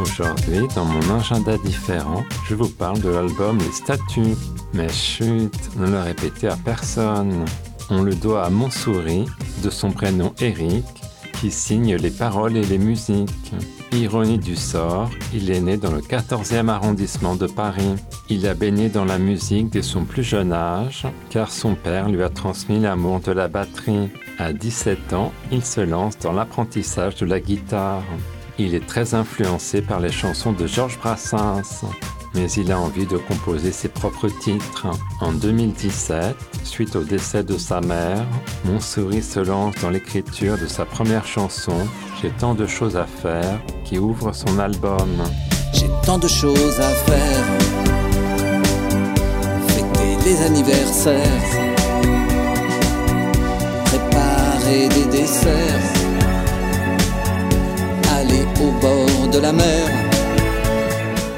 Aujourd'hui, dans mon agenda différent, je vous parle de l'album Les Statues. Mais chut, ne le répétez à personne. On le doit à Montsouris, de son prénom Eric, qui signe les paroles et les musiques. Ironie du sort, il est né dans le 14e arrondissement de Paris. Il a baigné dans la musique dès son plus jeune âge, car son père lui a transmis l'amour de la batterie. À 17 ans, il se lance dans l'apprentissage de la guitare. Il est très influencé par les chansons de Georges Brassens, mais il a envie de composer ses propres titres. En 2017, suite au décès de sa mère, Montsouris se lance dans l'écriture de sa première chanson, J'ai tant de choses à faire, qui ouvre son album. J'ai tant de choses à faire. Fêter les anniversaires.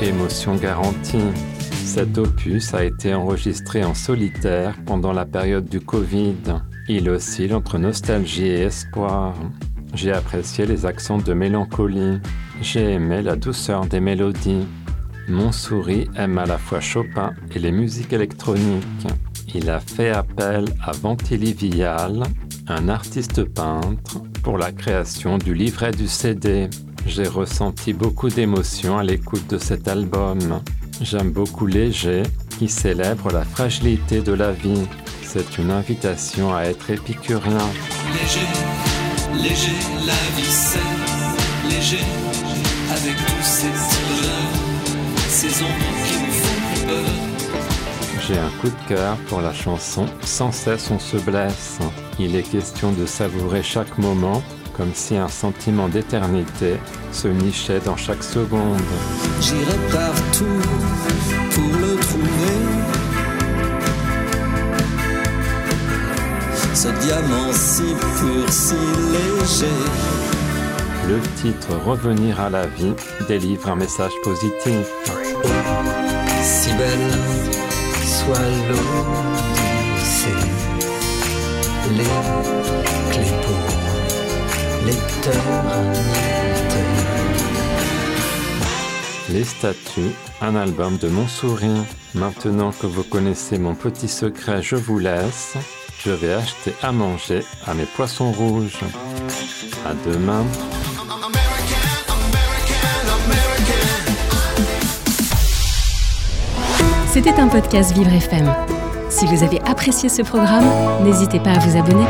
Émotion garantie. Cet opus a été enregistré en solitaire pendant la période du Covid. Il oscille entre nostalgie et espoir. J'ai apprécié les accents de mélancolie. J'ai aimé la douceur des mélodies. Mon souris aime à la fois Chopin et les musiques électroniques. Il a fait appel à Ventili Vial, un artiste peintre, pour la création du livret du CD. J'ai ressenti beaucoup d'émotions à l'écoute de cet album. J'aime beaucoup Léger, qui célèbre la fragilité de la vie. C'est une invitation à être épicurien. Léger, léger, la vie c'est léger, avec tous ces petits ces ombres qui nous font peur. J'ai un coup de cœur pour la chanson Sans cesse on se blesse. Il est question de savourer chaque moment comme si un sentiment d'éternité se nichait dans chaque seconde. J'irai partout pour le trouver. Ce diamant si pur, si léger. Le titre Revenir à la vie délivre un message positif. Si belle soit l'eau, c'est les clés pour. Les statues, un album de Montsouris. Maintenant que vous connaissez mon petit secret, je vous laisse. Je vais acheter à manger à mes poissons rouges. À demain. C'était un podcast Vivre FM. Si vous avez apprécié ce programme, n'hésitez pas à vous abonner.